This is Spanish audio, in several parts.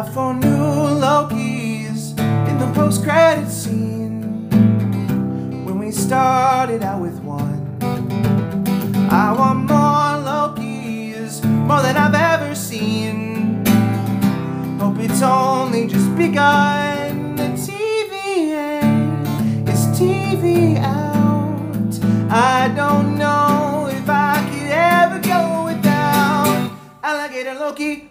Out for new Lokis in the post credit scene. When we started out with one, I want more Lokis, more than I've ever seen. Hope it's only just begun. The TV in, is TV out. I don't know if I could ever go without Alligator Loki.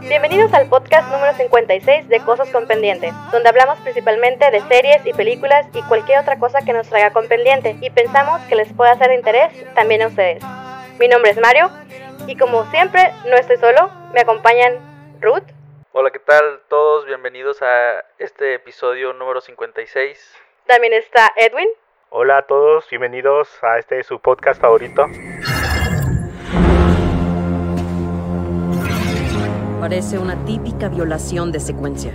Bienvenidos al podcast número 56 de Cosas con Pendiente, donde hablamos principalmente de series y películas y cualquier otra cosa que nos traiga con pendiente y pensamos que les pueda ser de interés también a ustedes. Mi nombre es Mario y como siempre no estoy solo, me acompañan Ruth, Hola, ¿qué tal todos? Bienvenidos a este episodio número 56. también está Edwin Hola a todos, bienvenidos a este su podcast favorito. Parece una típica violación de secuencia.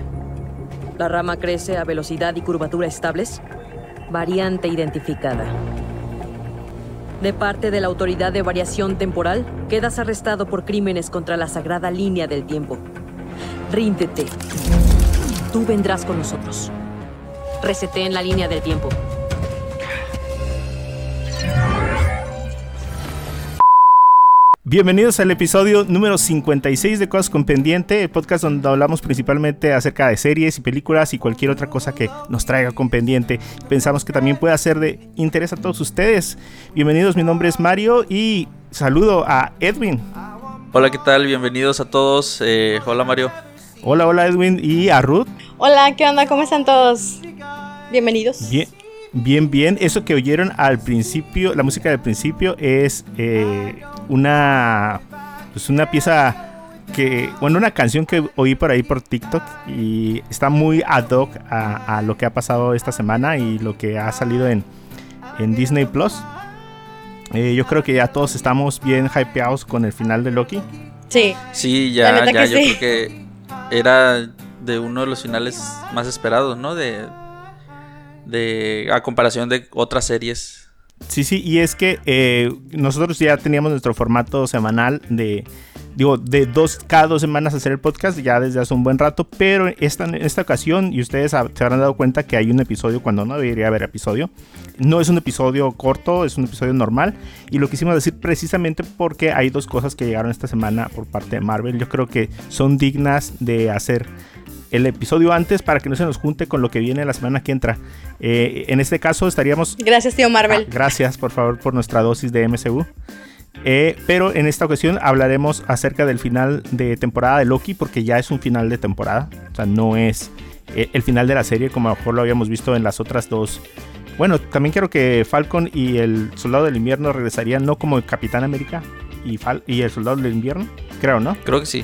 La rama crece a velocidad y curvatura estables. Variante identificada. De parte de la Autoridad de Variación Temporal, quedas arrestado por crímenes contra la sagrada línea del tiempo. Ríndete. Tú vendrás con nosotros. Reseté en la línea del tiempo. Bienvenidos al episodio número 56 de Cosas con Pendiente, el podcast donde hablamos principalmente acerca de series y películas y cualquier otra cosa que nos traiga con pendiente. Pensamos que también puede ser de interés a todos ustedes. Bienvenidos, mi nombre es Mario y saludo a Edwin. Hola, ¿qué tal? Bienvenidos a todos. Eh, hola, Mario. Hola, hola Edwin y a Ruth. Hola, ¿qué onda? ¿Cómo están todos? Bienvenidos. Bien, bien, bien. Eso que oyeron al principio, la música del principio es eh, una, pues una pieza que, bueno, una canción que oí por ahí por TikTok y está muy ad hoc a, a lo que ha pasado esta semana y lo que ha salido en, en Disney Plus. Eh, yo creo que ya todos estamos bien hypeados con el final de Loki. Sí. Sí, ya, ya, que yo sí. creo que era de uno de los finales más esperados, ¿no? De, de a comparación de otras series. Sí, sí, y es que eh, nosotros ya teníamos nuestro formato semanal de, digo, de dos, cada dos semanas hacer el podcast ya desde hace un buen rato, pero esta, en esta ocasión, y ustedes se habrán dado cuenta que hay un episodio cuando no debería haber episodio. No es un episodio corto, es un episodio normal, y lo quisimos decir precisamente porque hay dos cosas que llegaron esta semana por parte de Marvel. Yo creo que son dignas de hacer el episodio antes para que no se nos junte con lo que viene la semana que entra. Eh, en este caso estaríamos Gracias, tío Marvel. Ah, gracias, por favor, por nuestra dosis de MCU. Eh, pero en esta ocasión hablaremos acerca del final de temporada de Loki, porque ya es un final de temporada. O sea, no es eh, el final de la serie como a lo mejor lo habíamos visto en las otras dos. Bueno, también quiero que Falcon y el Soldado del Invierno regresarían no como el Capitán América y, Fal- y el Soldado del Invierno, creo, ¿no? Creo que sí.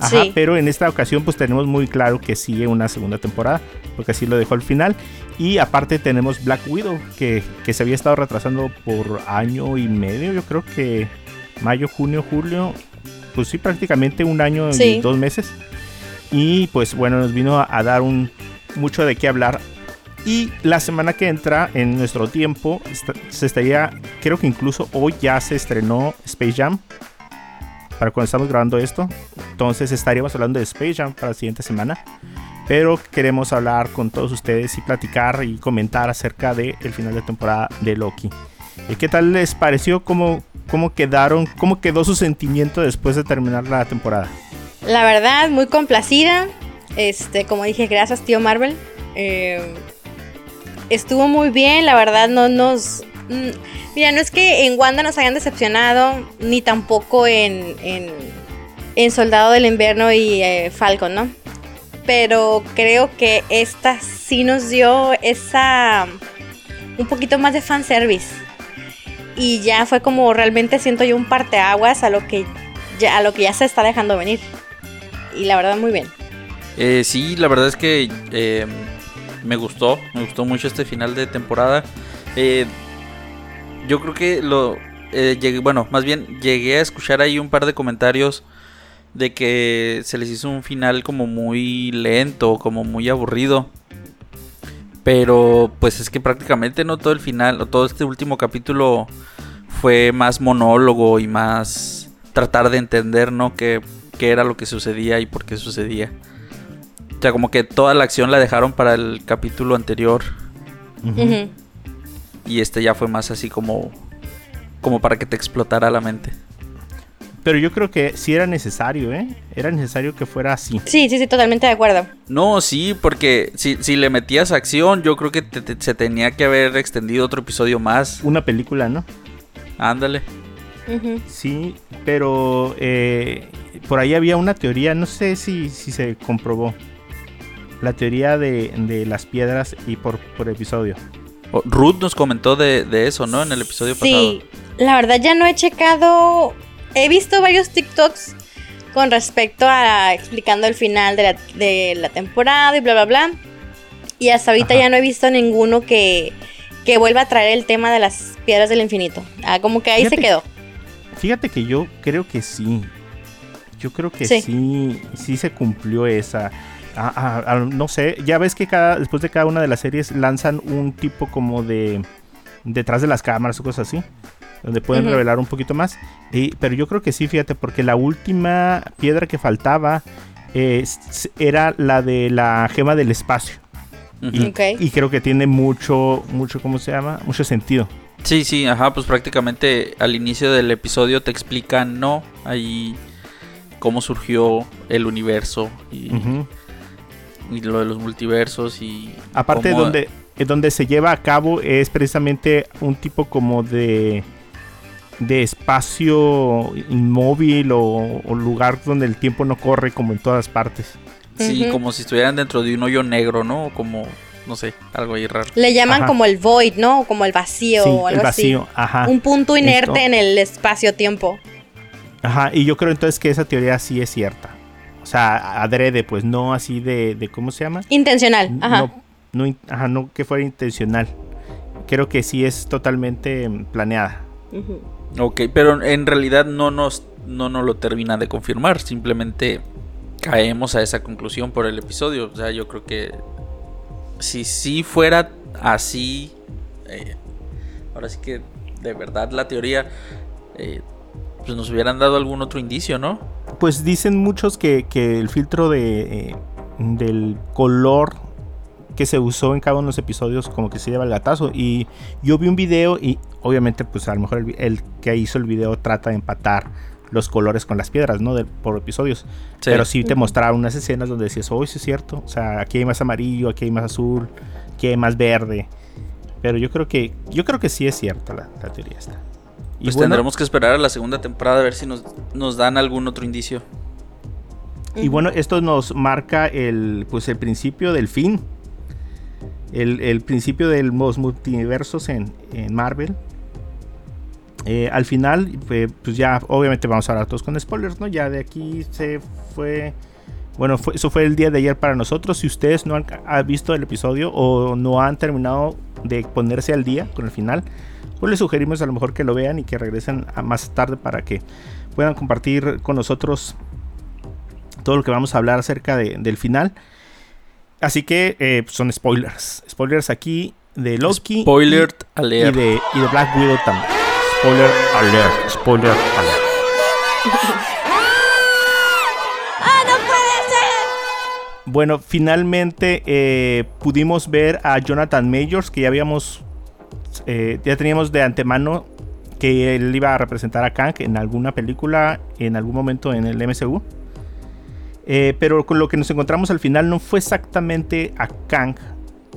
Ajá, Sí. pero en esta ocasión pues tenemos muy claro que sigue una segunda temporada, porque así lo dejó al final. Y aparte tenemos Black Widow, que, que se había estado retrasando por año y medio, yo creo que mayo, junio, julio, pues sí, prácticamente un año Sí. y dos meses. Y pues bueno, nos vino a, a dar un mucho de qué hablar. Y la semana que entra, en nuestro tiempo, se estaría, creo que incluso hoy ya se estrenó Space Jam. Para cuando estamos grabando esto. Entonces estaríamos hablando de Space Jam para la siguiente semana. Pero queremos hablar con todos ustedes y platicar y comentar acerca del final de temporada de Loki. Eh, ¿Qué tal les pareció? ¿Cómo, ¿Cómo quedaron? ¿Cómo quedó su sentimiento después de terminar la temporada? La verdad, muy complacida. Este, como dije, gracias, tío Marvel. Eh, estuvo muy bien, la verdad, no nos. Mm, Mira, no es que en Wanda nos hayan decepcionado, ni tampoco en, en, Soldado del Invierno y eh, Falcon, ¿no? Pero creo que esta sí nos dio esa. un poquito más de fanservice. Y ya fue como realmente siento yo un parteaguas a lo que ya, a lo que ya se está dejando venir. Y la verdad, muy bien. Eh, sí, la verdad es que eh, me gustó, me gustó mucho este final de temporada. Eh, yo creo que lo, eh, llegué, bueno, más bien llegué a escuchar ahí un par de comentarios de que se les hizo un final como muy lento, como muy aburrido. Pero pues es que prácticamente no todo el final, o todo este último capítulo fue más monólogo y más tratar de entender, ¿no? Qué, qué era lo que sucedía y por qué sucedía. O sea, como que toda la acción la dejaron para el capítulo anterior. Ujú. Y este ya fue más así como. como para que te explotara la mente. Pero yo creo que sí era necesario, ¿eh? Era necesario que fuera así. Sí, sí, sí, totalmente de acuerdo. No, sí, porque si, si le metías acción, yo creo que te- te- se tenía que haber extendido otro episodio más. Una película, ¿no? Ándale. Sí, pero eh, por ahí había una teoría, no sé si, si se comprobó. La teoría de, de las piedras y por, por episodio. Ruth nos comentó de, de eso, ¿no? En el episodio Sí, la verdad ya no he checado. He visto varios TikToks con respecto a explicando el final de la, de la temporada y bla, bla, bla. Y hasta ahorita Ajá. ya no he visto ninguno que, que vuelva a traer el tema de las piedras del infinito. Ah, como que ahí se quedó. Fíjate que yo creo que sí. Yo creo que Sí. sí, sí, se cumplió esa. No sé, ya ves que cada, después de cada una de las series lanzan un tipo como de detrás de las cámaras o cosas así, donde pueden revelar un poquito más. Y- pero yo creo que sí, fíjate, porque la última piedra que faltaba eh, era la de la gema del espacio. Y, creo que tiene mucho, mucho, ¿cómo se llama? Mucho sentido. Sí, sí, ajá, pues prácticamente al inicio del episodio te explican, ¿no? Ahí cómo surgió el universo y. y lo de los multiversos y... Aparte cómo- donde, eh, donde se lleva a cabo es precisamente un tipo como de de espacio inmóvil o, o lugar donde el tiempo no corre como en todas partes. Sí, como si estuvieran dentro de un hoyo negro, ¿no? O Como, no sé, algo ahí raro. Le llaman Ajá. como el void, ¿no? Como el vacío Sí, o algo el vacío, ajá. Un punto inerte Esto- en el espacio-tiempo. Ajá, y yo creo entonces que esa teoría sí es cierta. O sea, adrede, pues no así de, de ¿cómo se llama? Intencional. Ajá. No, ajá, no que fuera intencional. Creo que sí es totalmente planeada. Ujú. Ok, pero en realidad no nos, no nos lo termina de confirmar, simplemente caemos a esa conclusión por el episodio. O sea, yo creo que si sí fuera así, eh, ahora sí que de verdad la teoría, eh, pues nos hubieran dado algún otro indicio, ¿no? Pues dicen muchos que, que el filtro de, eh, del color que se usó en cada uno de los episodios como que se lleva el gatazo. Y yo vi un video y obviamente pues a lo mejor el, que hizo el video trata de empatar los colores con las piedras, ¿no? De- por episodios. Sí. Pero sí te mostraba unas escenas donde decías, oh, sí es cierto. O sea, aquí hay más amarillo, aquí hay más azul, aquí hay más verde. Pero yo creo que, yo creo que sí es cierta la, la teoría esta. Y Pues bueno, tendremos que esperar a la segunda temporada a ver si nos, nos dan algún otro indicio. Y bueno, esto nos marca el, pues el principio del fin. El, el principio de los multiversos en, en Marvel. Eh, al final, eh, pues ya obviamente vamos a hablar todos con spoilers, ¿no? Ya de aquí se fue... Bueno, fue- eso fue el día de ayer para nosotros. Si ustedes no han ha visto el episodio o no han terminado de ponerse al día con el final, pues les sugerimos a lo mejor que lo vean y que regresen a más tarde para que puedan compartir con nosotros todo lo que vamos a hablar acerca de- del final. Así que eh, son spoilers. Spoilers aquí de Loki. Spoiler y, y alert. de, y de Black Widow también. Spoiler alert. Spoiler alert. Bueno, finalmente eh, pudimos ver a Jonathan Majors, que ya habíamos, eh, ya teníamos de antemano que él iba a representar a Kang en alguna película, en algún momento en el MCU. Eh, pero con lo que nos encontramos al final no fue exactamente a Kang,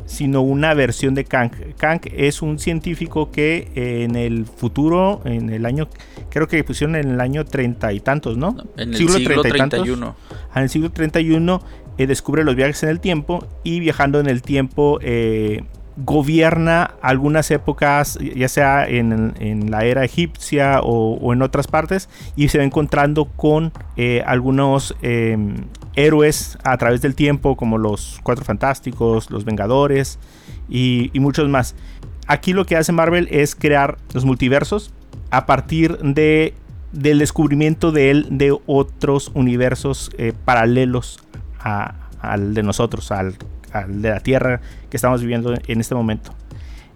sino una versión de Kang. Kang es un científico que eh, en el futuro, en el año, creo que pusieron en el año treinta y tantos, ¿no? En el siglo, treinta y tantos. 31. Ah, En el siglo 31 eh, descubre los viajes en el tiempo y viajando en el tiempo eh, gobierna algunas épocas, ya sea en, en la era egipcia o, en otras partes, y se va encontrando con eh, algunos eh, héroes a través del tiempo, como los Cuatro Fantásticos, los Vengadores y, y muchos más. Aquí lo que hace Marvel es crear los multiversos a partir de del descubrimiento de él de otros universos eh, paralelos a- al de nosotros, al, al de la Tierra que estamos viviendo en este momento.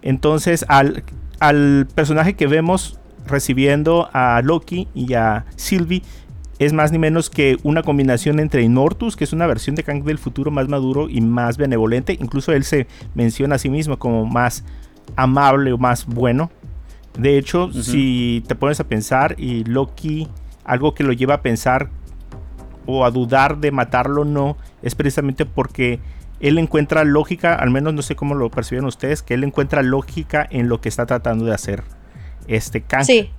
Entonces, al, al personaje que vemos recibiendo a Loki y a Sylvie es más ni menos que una combinación entre Immortus, que es una versión de Kang del futuro más maduro y más benevolente. Incluso él se menciona a sí mismo como más amable o más bueno. De hecho, si te pones a pensar y Loki, algo que lo lleva a pensar o a dudar de matarlo no, es precisamente porque él encuentra lógica, al menos no sé cómo lo perciben ustedes, que él encuentra lógica en lo que está tratando de hacer este Kang. Sí.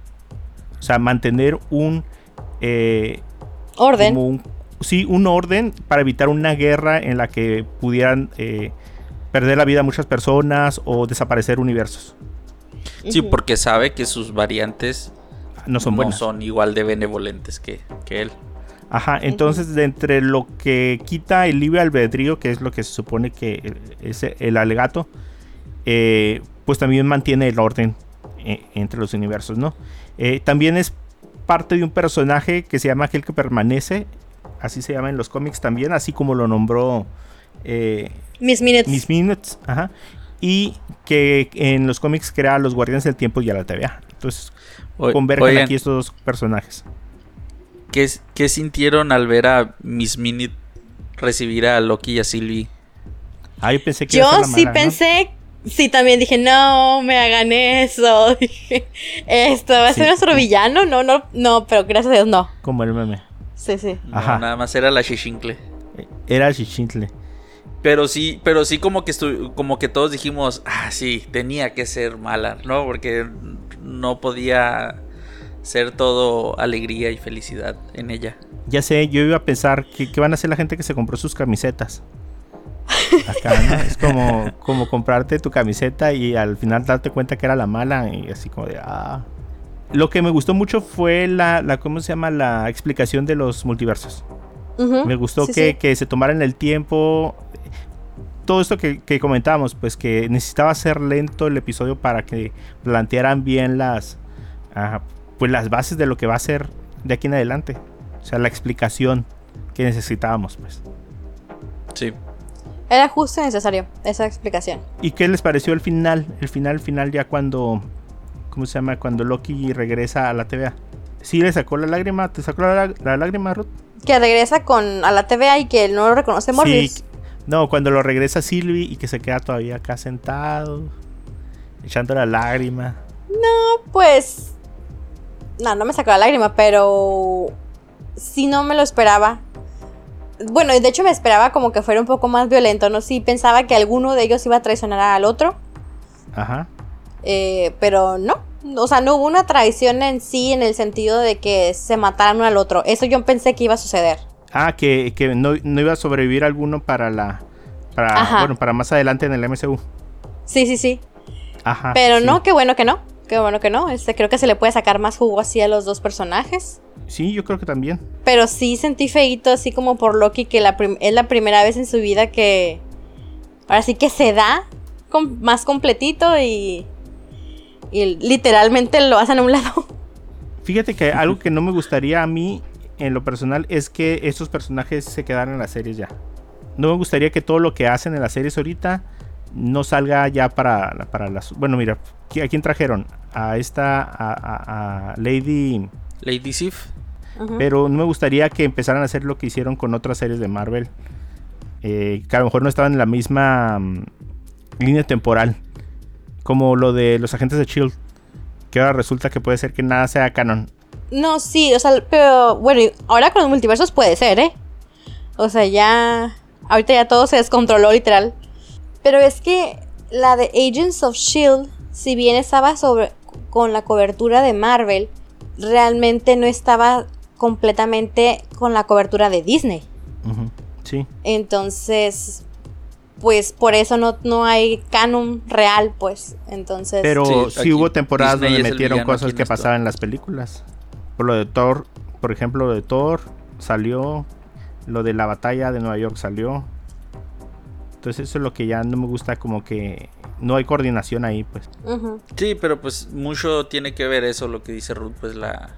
O sea, mantener un eh, orden. Un, sí, un orden para evitar una guerra en la que pudieran eh, perder la vida muchas personas o desaparecer universos. Sí, porque sabe que sus variantes no son, no son igual de benevolentes que, que él. Ajá, entonces de entre lo que quita el libre albedrío, que es lo que se supone que es el alegato, eh, pues también mantiene el orden entre los universos, ¿no? también es parte de un personaje que se llama Aquel que permanece, así se llama en los cómics también, así como lo nombró eh, Miss Minutes. Miss Minutes, ajá. Y que en los cómics crea a los Guardianes del Tiempo y a la TVA. Entonces, convergen aquí estos dos personajes. ¿Qué, ¿Qué, sintieron al ver a Miss Minute recibir a Loki y a Sylvie? Ah, yo pensé que Yo sí pensé Sí, también dije, no me hagan eso. Dije, esto va a ser nuestro villano. No, no, no, pero gracias a Dios no. Como el meme. Sí, sí. Ajá. nada más era la Shichincle. Era el Shichincle. Pero sí, pero sí como que como que todos dijimos, ah, sí, tenía que ser mala, ¿no? Porque no podía ser todo alegría y felicidad en ella. Ya sé, yo iba a pensar que, que van a hacer la gente que se compró sus camisetas. Es como, como comprarte tu camiseta y al final darte cuenta que era la mala y así como de, ah. Lo que me gustó mucho fue la, la ¿cómo se llama? La explicación de los multiversos. Me gustó que, se tomaran el tiempo. Todo esto que, que, comentábamos, pues que necesitaba ser lento el episodio para que plantearan bien las, pues las bases de lo que va a ser de aquí en adelante. O sea, la explicación que necesitábamos, pues. Sí. Era justo y necesario esa explicación. ¿Y qué les pareció el final? El final, final ya cuando... ¿Cómo se llama? Cuando Loki regresa a la TVA. ¿Sí le sacó la lágrima? ¿Te sacó la, lágrima, Ruth? Que regresa con a la TVA y que no lo reconoce Morbius. Sí, no, cuando lo regresa Sylvie y que se queda todavía acá sentado, echando la lágrima. No, pues... No, no me sacó la lágrima, pero... Sí no me lo esperaba bueno, de hecho me esperaba como que fuera un poco más violento, ¿no? Sí, pensaba que alguno de ellos iba a traicionar al otro. Ajá. Eh, pero no. O sea, no hubo una traición en sí en el sentido de que se mataran uno al otro. Eso yo pensé que iba a suceder. Ah, que, no, iba a sobrevivir alguno para la. Para, bueno, para más adelante en el MCU. Sí, sí, sí. Ajá. Pero no, qué bueno que no. Qué bueno que no. Este, creo que se le puede sacar más jugo así a los dos personajes. Sí, yo creo que también. Pero sí sentí feito así como por Loki que la es la primera vez en su vida que ahora sí que se da más completito y, y literalmente lo hacen a un lado. Fíjate que algo que no me gustaría a mí en lo personal es que estos personajes se quedaran en las series ya. No me gustaría que todo lo que hacen en las series ahorita no salga ya para, para las... Bueno, mira, ¿a quién trajeron? A esta, a, a Lady... Lady Sif. Pero no me gustaría que empezaran a hacer lo que hicieron con otras series de Marvel. Eh, que a lo mejor no estaban en la misma mm, línea temporal. Como lo de los agentes de Shield. Que ahora resulta que puede ser que nada sea canon. No, sí, o sea, pero bueno, ahora con los multiversos puede ser, ¿eh? O sea, ya. Ahorita ya todo se descontroló, literal. Pero es que la de Agents of Shield, si bien estaba sobre con la cobertura de Marvel, realmente no estaba completamente con la cobertura de Disney. Sí. Entonces, pues por eso no, no hay canon real, pues. Entonces. Pero sí, hubo temporadas donde metieron cosas que pasaban en las películas. Por lo de Thor, por ejemplo, lo de Thor salió. Lo de la batalla de Nueva York salió. Entonces eso es lo que ya no me gusta, como que no hay coordinación ahí, pues. Sí, pero pues mucho tiene que ver eso, lo que dice Ruth, pues la,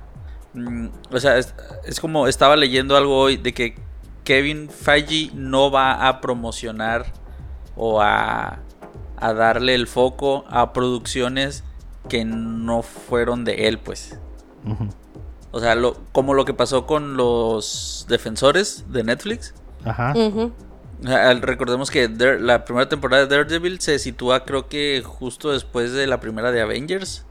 Mm, o sea, es, como estaba leyendo algo hoy de que Kevin Feige no va a promocionar o a, a darle el foco a producciones que no fueron de él, pues. O sea, lo, como lo que pasó con los defensores de Netflix. Ajá. Sea, recordemos que Dare- la primera temporada de Daredevil se sitúa creo que justo después de la primera de Avengers.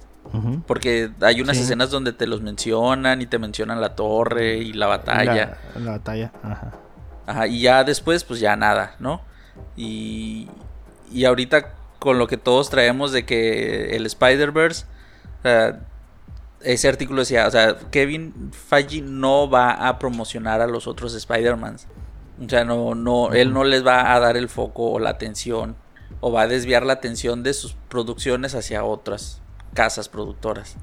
Porque hay unas Sí. escenas donde te los mencionan y te mencionan la torre y la batalla. La, la batalla. Ajá. Ajá, y ya después, pues ya nada, ¿no? Y, y ahorita con lo que todos traemos de que el Spider-Verse, ese artículo decía, o sea, Kevin Feige no va a promocionar a los otros Spider-Mans. O sea, no, no, él no les va a dar el foco o la atención, o va a desviar la atención de sus producciones hacia otras casas productoras.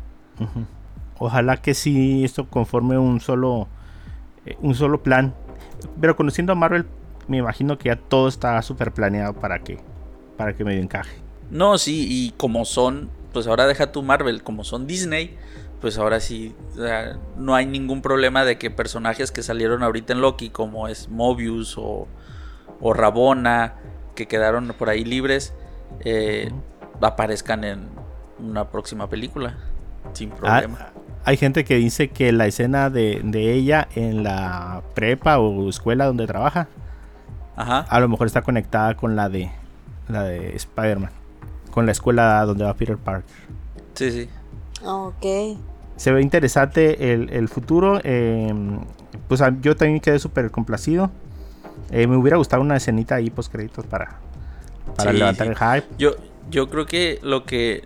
Ojalá que sí esto conforme un solo eh, un solo plan. Pero conociendo a Marvel, me imagino que ya todo está súper planeado para que para que medio encaje. No, sí, y como son, pues ahora deja tu Marvel, como son Disney, pues ahora sí, o sea, no hay ningún problema de que personajes que salieron ahorita en Loki, como es Mobius o, o Rabona, que quedaron por ahí libres, eh, aparezcan en una próxima película, sin problema. Ah, hay gente que dice que la escena de, de ella en la prepa o escuela donde trabaja, Ajá. a lo mejor está conectada con la de la de Spider-Man, con la escuela donde va Peter Parker. Sí, sí. Ok. Se ve interesante el, el futuro. eh, pues yo también quedé súper complacido. Eh, me hubiera gustado una escenita ahí post créditos para, para Sí, levantar sí. el hype. Yo, yo creo que lo que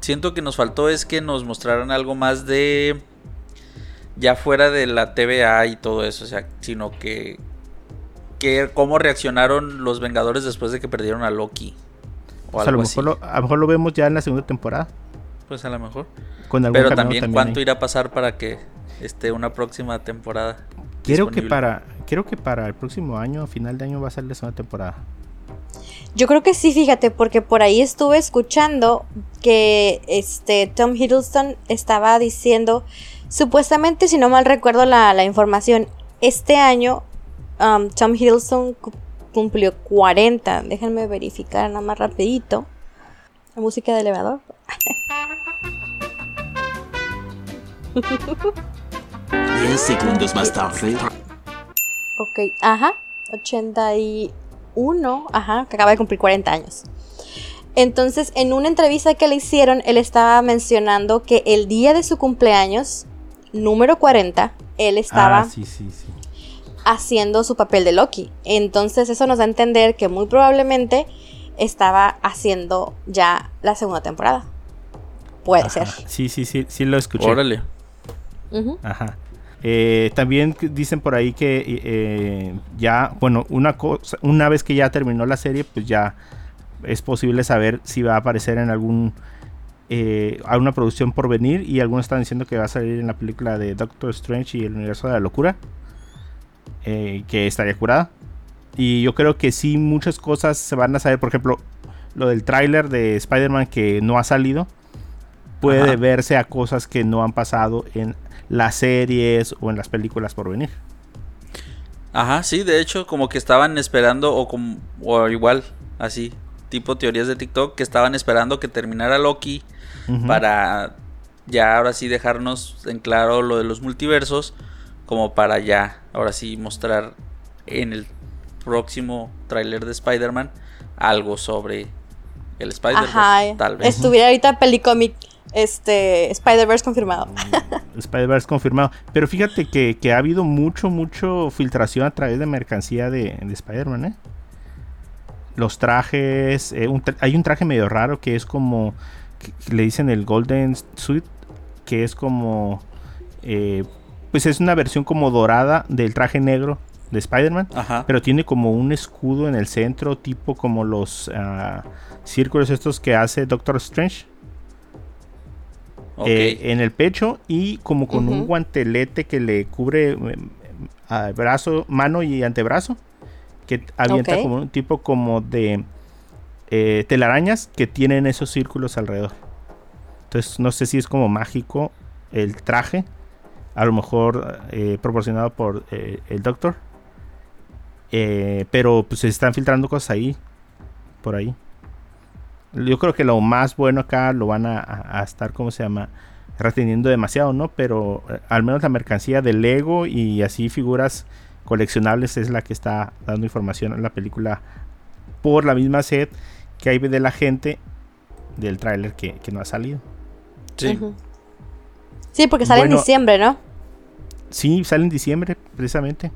siento que nos faltó es que nos mostraran algo más de. Ya fuera de la TVA y todo eso, o sea, sino que. que cómo reaccionaron los Vengadores después de que perdieron a Loki. O Pues a, lo algo mejor así. lo, a lo mejor lo vemos ya en la segunda temporada. Pues a lo mejor. Con algún Pero cameo también, cuánto irá a pasar para que esté una próxima temporada. Quiero que para quiero que para el próximo año, final de año, va a ser la segunda temporada. Yo creo que sí, fíjate, porque por ahí estuve escuchando que este Tom Hiddleston estaba diciendo, supuestamente, si no mal recuerdo la, la información, este año um, Tom Hiddleston cu- cumplió 40. Déjenme verificar nada más rapidito. La música de elevador. Diez segundos más tarde. Ok, ajá, 81, ajá, que acaba de cumplir 40 años. Entonces, en una entrevista que le hicieron, él estaba mencionando que el día de su cumpleaños, número 40, él estaba Ah, sí, sí, sí. haciendo su papel de Loki. Entonces, eso nos da a entender que muy probablemente estaba haciendo ya la segunda temporada. Puede Ajá. ser. Sí, sí, sí, sí lo escuché. Órale. Ajá. Eh, también dicen por ahí que eh, ya, bueno, una cosa, una vez que ya terminó la serie, pues ya es posible saber si va a aparecer en algún eh, alguna producción por venir y algunos están diciendo que va a salir en la película de Doctor Strange y el universo de la locura, eh, que estaría curada. Y yo creo que sí muchas cosas se van a saber, por ejemplo, lo del tráiler de Spider-Man que no ha salido puede Ajá. verse a cosas que no han pasado en las series o en las películas por venir. Ajá, sí, de hecho, como que estaban esperando, o, como, o igual, así, tipo teorías de TikTok, que estaban esperando que terminara Loki para ya ahora sí dejarnos en claro lo de los multiversos, como para ya, ahora sí, mostrar en el próximo tráiler de Spider-Man algo sobre el Spider-Man, Ajá, tal vez. estuviera ahorita Pelicomic, este, Spider-Verse confirmado. Spider-Verse confirmado. Pero fíjate que, que ha habido mucho, mucho filtración a través de mercancía de, de Spider-Man, ¿eh? Los trajes. eh, un tra- hay un traje medio raro que es como. que- que le dicen el Golden Suit. Que es como. eh, pues es una versión como dorada del traje negro de Spider-Man. Ajá. Pero tiene como un escudo en el centro, tipo como los ah, círculos estos que hace Doctor Strange. Eh, en el pecho y como con un guantelete que le cubre eh, brazo, mano y antebrazo, que avienta como un tipo como de eh, telarañas que tienen esos círculos alrededor. Entonces no sé si es como mágico el traje, a lo mejor proporcionado por el doctor, pero pues se están filtrando cosas ahí, por ahí. Yo creo que lo más bueno acá lo van a, a- a estar, ¿cómo se llama? Reteniendo demasiado, ¿no? Pero eh, al menos la mercancía de Lego y así figuras coleccionables es la que está dando información en la película por la misma sed que hay de la gente del tráiler que, que no ha salido. Sí. Sí, porque sale Bueno, en diciembre, ¿no? Sí, sale en diciembre, precisamente.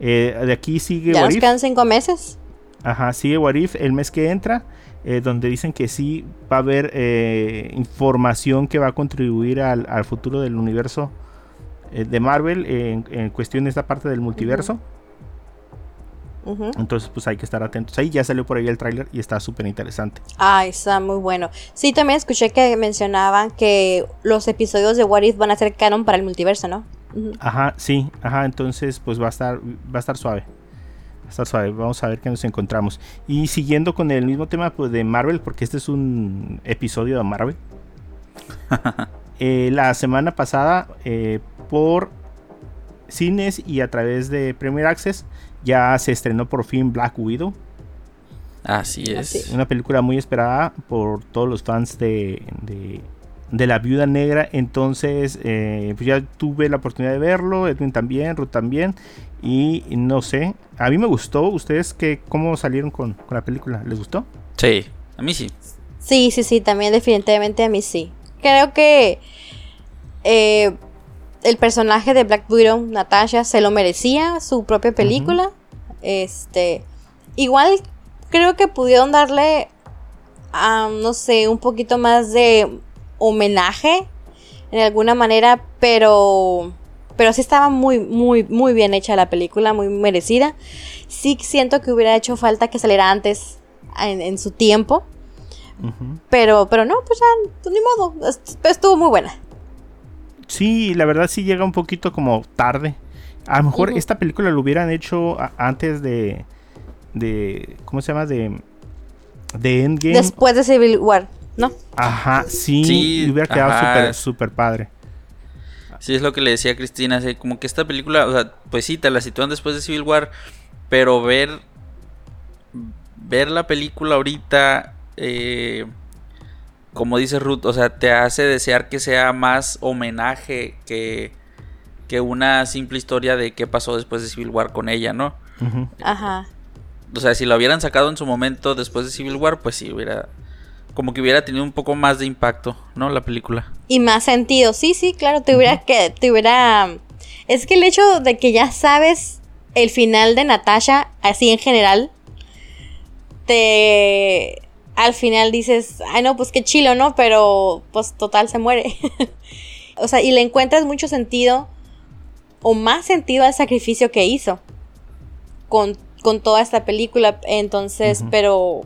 Eh, de aquí sigue Ya What nos If. quedan cinco meses. Ajá, sigue What If el mes que entra, eh, donde dicen que sí va a haber eh, información que va a contribuir al, al futuro del universo eh, de Marvel en, en cuestión de esta parte del multiverso. Ujú. Entonces, pues hay que estar atentos. Ahí ya salió por ahí el tráiler y está súper interesante. Ah, está muy bueno. Sí, también escuché que mencionaban que los episodios de What If van a ser canon para el multiverso, ¿no? Ajá, sí, ajá, entonces pues va a estar, va a estar suave. Suave, vamos a ver qué nos encontramos. Y siguiendo con el mismo tema pues, de Marvel, porque este es un episodio de Marvel. Eh, la semana pasada, eh, por cines y a través de Premier Access, ya se estrenó por fin Black Widow. Así es. Una película muy esperada por todos los fans de, de, de la Viuda Negra. Entonces, eh, pues ya tuve la oportunidad de verlo. Edwin también, Ruth también. Y no sé, a mí me gustó. ¿Ustedes qué, cómo salieron con, con la película? ¿Les gustó? Sí, a mí sí. Sí, sí, sí, también definitivamente a mí sí. Creo que eh, el personaje de Black Widow, Natasha, se lo merecía, su propia película. Este, igual creo que pudieron darle, ah, no sé, un poquito más de homenaje en alguna manera, pero, pero sí estaba muy, muy, muy bien hecha la película, muy merecida. Sí siento que hubiera hecho falta que saliera antes en, en su tiempo. Pero, pero no, pues ya, pues ni modo. est- Estuvo muy buena. Sí, la verdad sí llega un poquito como tarde. A lo mejor esta película lo hubieran hecho antes de, de, ¿cómo se llama? De, de Endgame. Después de Civil War, ¿no? Ajá, sí, Sí, y hubiera quedado súper, súper padre. Sí, es lo que le decía a Cristina, así como que esta película, o sea, pues sí, te la sitúan después de Civil War, pero ver ver la película ahorita, eh, como dice Ruth, o sea, te hace desear que sea más homenaje que, que una simple historia de qué pasó después de Civil War con ella, ¿no? Ajá. O sea, si lo hubieran sacado en su momento después de Civil War, pues sí, hubiera... Como que hubiera tenido un poco más de impacto, ¿no? La película. Y más sentido. Sí, sí, claro, te hubiera que, te hubiera. Es que el hecho de que ya sabes el final de Natasha, así en general, te. Al final dices, ay no, pues qué chilo, ¿no? Pero pues total se muere. o sea, y le encuentras mucho sentido o más sentido al sacrificio que hizo con, con toda esta película. Entonces, pero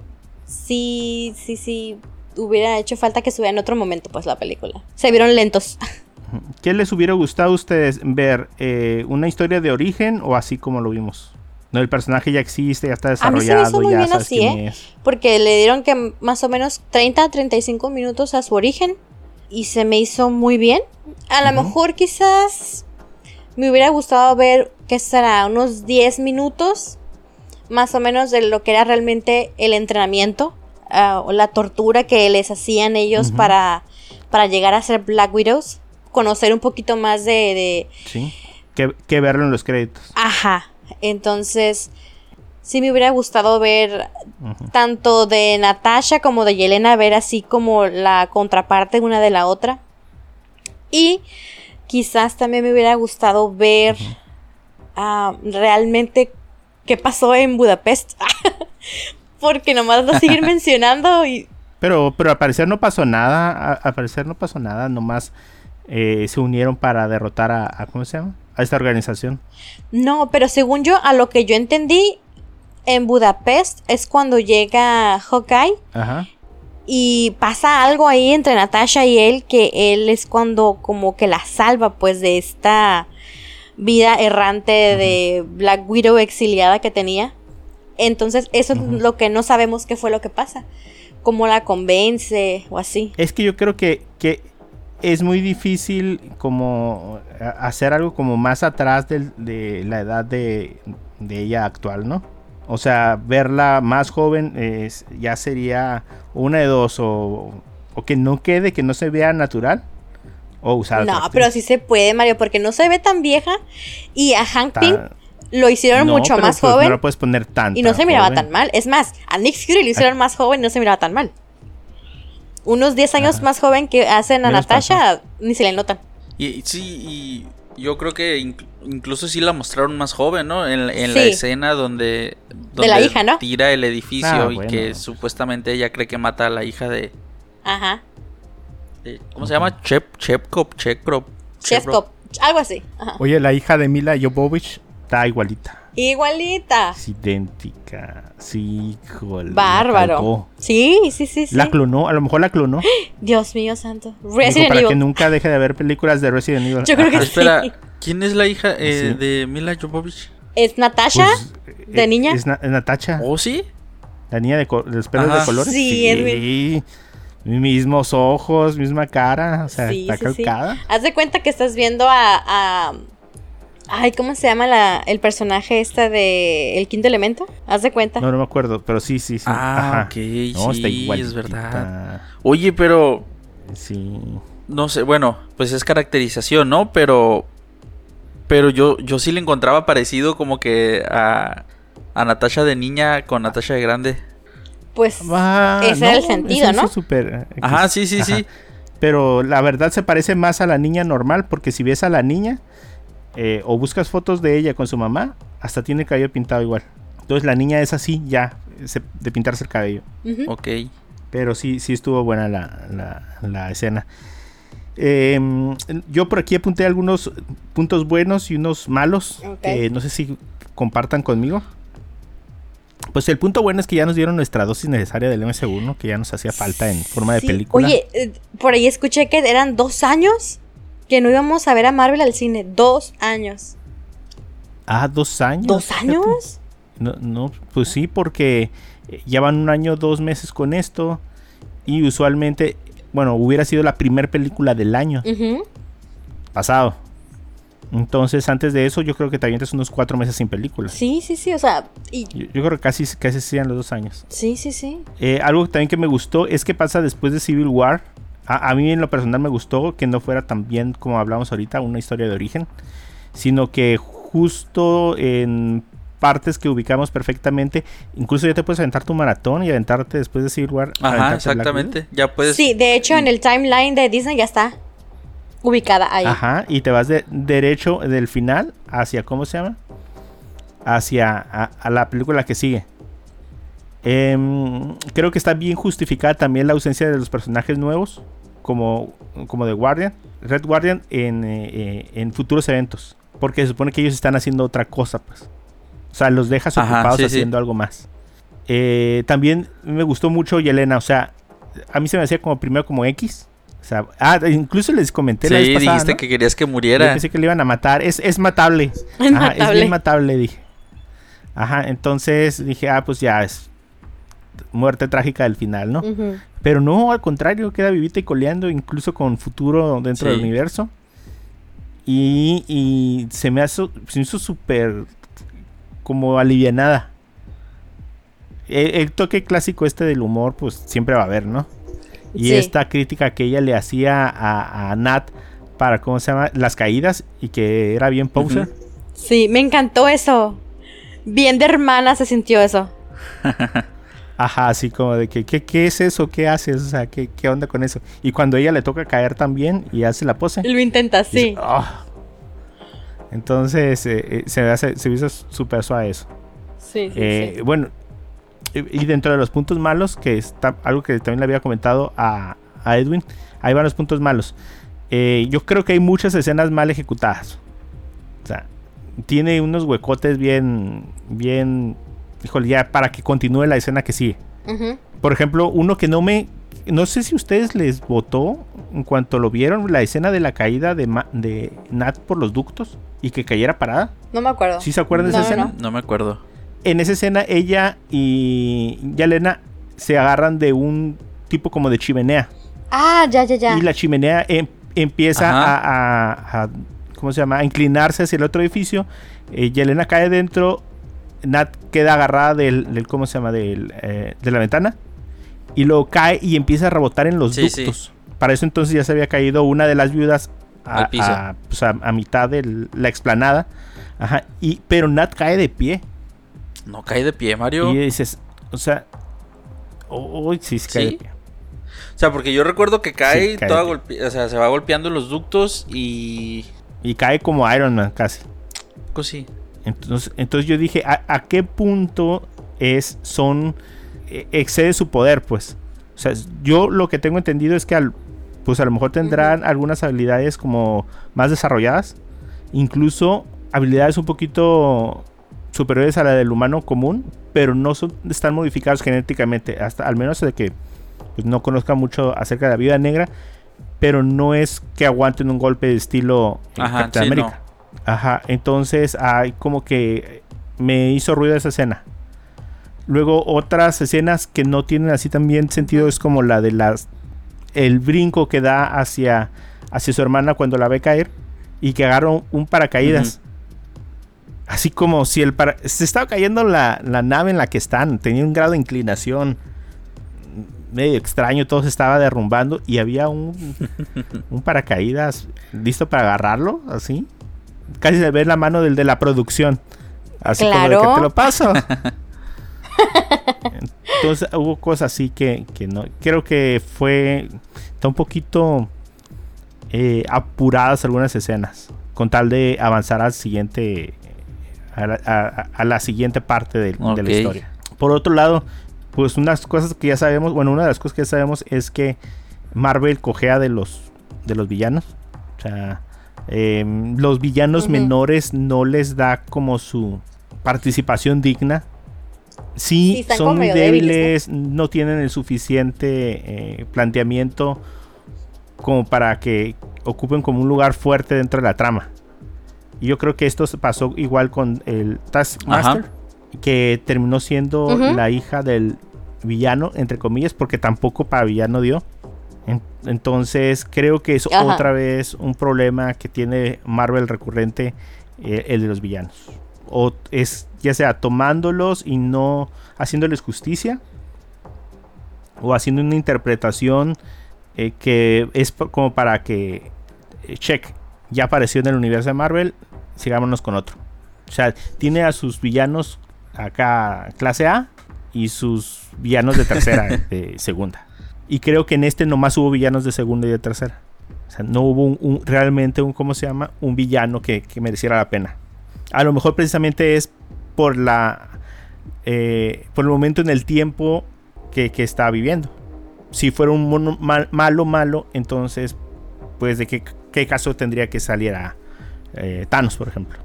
sí, sí, sí, hubiera hecho falta que estuviera en otro momento, pues la película. Se vieron lentos. ¿Qué les hubiera gustado a ustedes ver? eh, ¿Una historia de origen o así como lo vimos? No, el personaje ya existe, ya está A mí se me desarrollado, hizo muy ya bien así, ¿eh? Porque le dieron que más o menos 30 a 35 minutos a su origen. Y se me hizo muy bien. A lo mejor quizás me hubiera gustado ver, ¿qué será? Unos 10 minutos. Más o menos de lo que era realmente el entrenamiento. ah, o la tortura que les hacían ellos para, para llegar a ser Black Widows. Conocer un poquito más de- de, Sí. Que, que verlo en los créditos. Ajá. Entonces, sí me hubiera gustado ver tanto de Natasha como de Yelena, ver así como la contraparte una de la otra. Y quizás también me hubiera gustado ver ah, realmente qué pasó en Budapest. Porque nomás lo siguen mencionando y Pero, pero al parecer no pasó nada. a- Al parecer no pasó nada. Nomás eh, se unieron para derrotar a, a- ¿Cómo se llama? A esta organización. No, pero según yo, a lo que yo entendí, en Budapest es cuando llega Hawkeye Ajá. y pasa algo ahí entre Natasha y él, que él es cuando como que la salva pues de esta vida errante de Black Widow exiliada que tenía. Entonces eso es lo que no sabemos qué fue lo que pasa. Cómo la convence o así. Es que yo creo que, que es muy difícil como hacer algo como más atrás de la edad de, de ella actual, ¿no? O sea, verla más joven es- ya sería una de dos, o, o que no quede, que no se vea natural, o usar No, actriz. pero sí se puede, Mario, porque no se ve tan vieja. Y a Hank Ta- Pym lo hicieron No, mucho pero, más pues, joven. No la puedes poner tan y no se miraba joven. tan mal. Es más, a Nick Fury lo hicieron más joven y no se miraba tan mal. Unos 10 años Ajá. más joven que hacen a Menos Natasha, ni se le notan. Y, sí, y yo creo que inc- incluso sí la mostraron más joven, ¿no? En, en la escena donde, De la hija, ¿no? tira el edificio Ah, y bueno. que supuestamente ella cree que mata a la hija de... Ajá. De- ¿Cómo se llama? Chep, Chepkop, Chekrop. Chefcop, algo así. Ajá. Oye, la hija de Mila Jovovich está igualita. Igualita. Es idéntica. Sí, híjole. Bárbaro. Sí, sí, sí, sí. La clonó, a lo mejor la clonó. Dios mío santo. Resident para que nunca deje de ver películas de Resident Evil. Yo creo que Ajá. sí. Espera, ¿quién es la hija eh, Sí. de Mila Jovovich? Es Natasha. Pues, ¿De eh, niña? Es, Na- es Natacha. ¿Oh, sí? La niña de, los pelos Ajá. de colores. Sí, es Mismos ojos, misma cara. O sea, Sí, está sí, sí. calcada. Haz de cuenta que estás viendo a. a- Ay, ¿cómo se llama la, el personaje esta de El Quinto Elemento? Haz de cuenta. No, no me acuerdo, pero sí, sí, sí. Ah, Ajá. ok, No, está sí, es verdad. Oye, pero Sí. no sé, bueno, pues es caracterización, ¿no? Pero pero yo yo sí le encontraba parecido como que a a Natasha de niña con Natasha de grande. Pues Ah, ese era el sentido, ¿no? eh, Ajá, sí, sí, sí. Pero la verdad se parece más a la niña normal, porque si ves a la niña eh, o buscas fotos de ella con su mamá, hasta tiene el cabello pintado igual. Entonces la niña es así ya, se- de pintarse el cabello. Ujú. Ok. Pero sí, sí estuvo buena la, la- la escena. Eh, yo por aquí apunté algunos puntos buenos y unos malos. Ok. que no sé si compartan conmigo. Pues el punto bueno es que ya nos dieron nuestra dosis necesaria del MS1, que ya nos hacía falta en forma de Sí. película. Oye, eh, por ahí escuché que eran dos años que no íbamos a ver a Marvel al cine. Dos años. Ah, dos años. ¿Dos años? No, no, pues sí, porque eh, ya van un año, dos meses con esto. Y usualmente, bueno, hubiera sido la primera película del año pasado. Entonces, antes de eso, yo creo que te avientas unos cuatro meses sin película. Sí, sí, sí. O sea, y, Yo, yo creo que casi, casi sean los dos años. sí, sí, sí. Eh, algo también que me gustó es que pasa después de Civil War. A, a mí en lo personal me gustó que no fuera tan bien como hablamos ahorita, una historia de origen, sino que justo en partes que ubicamos perfectamente, incluso ya te puedes aventar tu maratón y aventarte después de Civil War. Ajá, exactamente. Ya puedes sí, de hecho, en el timeline de Disney ya está ubicada ahí. Ajá, y te vas de derecho del final hacia, ¿cómo se llama? Hacia a, a la película que sigue. Em, creo que está bien justificada también la ausencia de los personajes nuevos, como, como de Guardian, Red Guardian en, eh, eh, en futuros eventos, porque se supone que ellos están haciendo otra cosa, pues. O sea, los dejas Ajá, ocupados sí, sí. haciendo algo más. Eh, también me gustó mucho Yelena, o sea, a mí se me hacía como primero como X. O sea, ah, incluso les comenté Sí, la vez pasada, dijiste ¿no? que querías que Yo muriera. pensé que le iban a matar. Es, es matable. Es Ajá, es matable. bien matable, dije. Ajá, entonces dije, ah, pues ya es muerte trágica del final, ¿no? Pero no, al contrario, queda vivita y coleando, incluso con futuro dentro Sí. del universo. Y, y se me hizo, se me hizo súper como alivianada. El, el toque clásico este del humor, pues siempre va a haber, ¿no? Y Sí. esta crítica que ella le hacía a, a Nat para, ¿cómo se llama? Las caídas y que era bien poser. Sí, me encantó eso. Bien de hermana se sintió eso. Ajá, así como de que, ¿qué, qué es eso? ¿Qué haces? O sea, ¿qué, ¿qué onda con eso? Y cuando ella le toca caer también y hace la pose. Lo intenta, dice, sí. "Ah". Entonces eh, eh, se, hace, se me hizo súper suave eso. Sí, sí, Eh, sí. Bueno, y y dentro de los puntos malos, que está algo que también le había comentado a, a Edwin, ahí van los puntos malos. Eh, yo creo que hay muchas escenas mal ejecutadas. O sea, tiene unos huecotes bien, bien, híjole, ya para que continúe la escena que sigue. Por ejemplo, uno que no me. No sé si ustedes les votó en cuanto lo vieron, la escena de la caída de, Ma- de Nat por los ductos y que cayera parada. No me acuerdo. ¿Sí se acuerdan de esa No, escena? no. No me acuerdo. En esa escena, ella y Yalena se agarran de un tipo como de chimenea. Ah, ya, ya, ya. Y la chimenea em- empieza a, a- a- ¿Cómo se llama? A inclinarse hacia el otro edificio. Eh, Yelena cae dentro. Nat queda agarrada del, del- ¿cómo se llama? Del, eh, de la ventana. Y luego cae y empieza a rebotar en los Sí, sí. ductos. Para eso entonces ya se había caído una de las viudas a, Al piso. a, pues, a- a mitad de la explanada. Ajá. Y, pero Nat cae de pie. No cae de pie, Mario. Y dices, o sea, uy, sí, sí cae ¿Sí? de pie. O sea, porque yo recuerdo que cae, Sí, cae toda golpe- o sea, se va golpeando los ductos y... Y cae como Iron Man casi. Pues sí. Entonces, entonces yo dije, ¿a, a qué punto es, son, eh, excede su poder, pues? O sea, yo lo que tengo entendido es que al, pues a lo mejor tendrán algunas habilidades como más desarrolladas, incluso habilidades un poquito superiores a la del humano común, pero no son, están modificados genéticamente, hasta al menos de que pues, no conozca mucho acerca de la vida negra, pero no es que aguanten un golpe de estilo Ajá, Capitán sí, no. América. Ajá, entonces hay como que me hizo ruido esa escena. Luego otras escenas que no tienen así también sentido es como la de las el brinco que da hacia hacia su hermana cuando la ve caer y que agarra un, un paracaídas. Así como si el para se estaba cayendo la, la nave en la que están, tenía un grado de inclinación medio extraño, todo se estaba derrumbando y había un, un paracaídas listo para agarrarlo, así. Casi se ve la mano del de la producción. Así como de que te lo paso. Entonces hubo cosas así que, que no. Creo que fue. Está un poquito eh, apuradas algunas escenas. Con tal de avanzar al siguiente. A la, a- a la siguiente parte de, la historia. Por otro lado, pues unas cosas que ya sabemos. Bueno, una de las cosas que ya sabemos es que Marvel cojea de los, de los villanos. O sea, em, los villanos menores no les da como su participación digna. Sí, son muy débiles, ¿no? tienen el suficiente eh, planteamiento como para que ocupen como un lugar fuerte dentro de la trama. Y yo creo que esto se pasó igual con el Taskmaster, que terminó siendo la hija del villano, entre comillas, porque tampoco para villano dio. En- Entonces creo que es Ajá. otra vez un problema que tiene Marvel recurrente, eh, el de los villanos. O es ya sea tomándolos y no haciéndoles justicia, o haciendo una interpretación eh, que es como para que, eh, check, ya apareció en el universo de Marvel, sigámonos con otro. O sea, tiene a sus villanos acá clase A y sus villanos de tercera, de segunda. Y creo que en este nomás hubo villanos de segunda y de tercera. O sea, no hubo un, un- realmente un, ¿cómo se llama? Un villano que, que mereciera la pena. A lo mejor precisamente es por la... eh, por el momento en el tiempo que, que está viviendo. Si fuera un mono mal- malo, malo, entonces, pues de qué, qué caso tendría que saliera eh, Thanos, por ejemplo.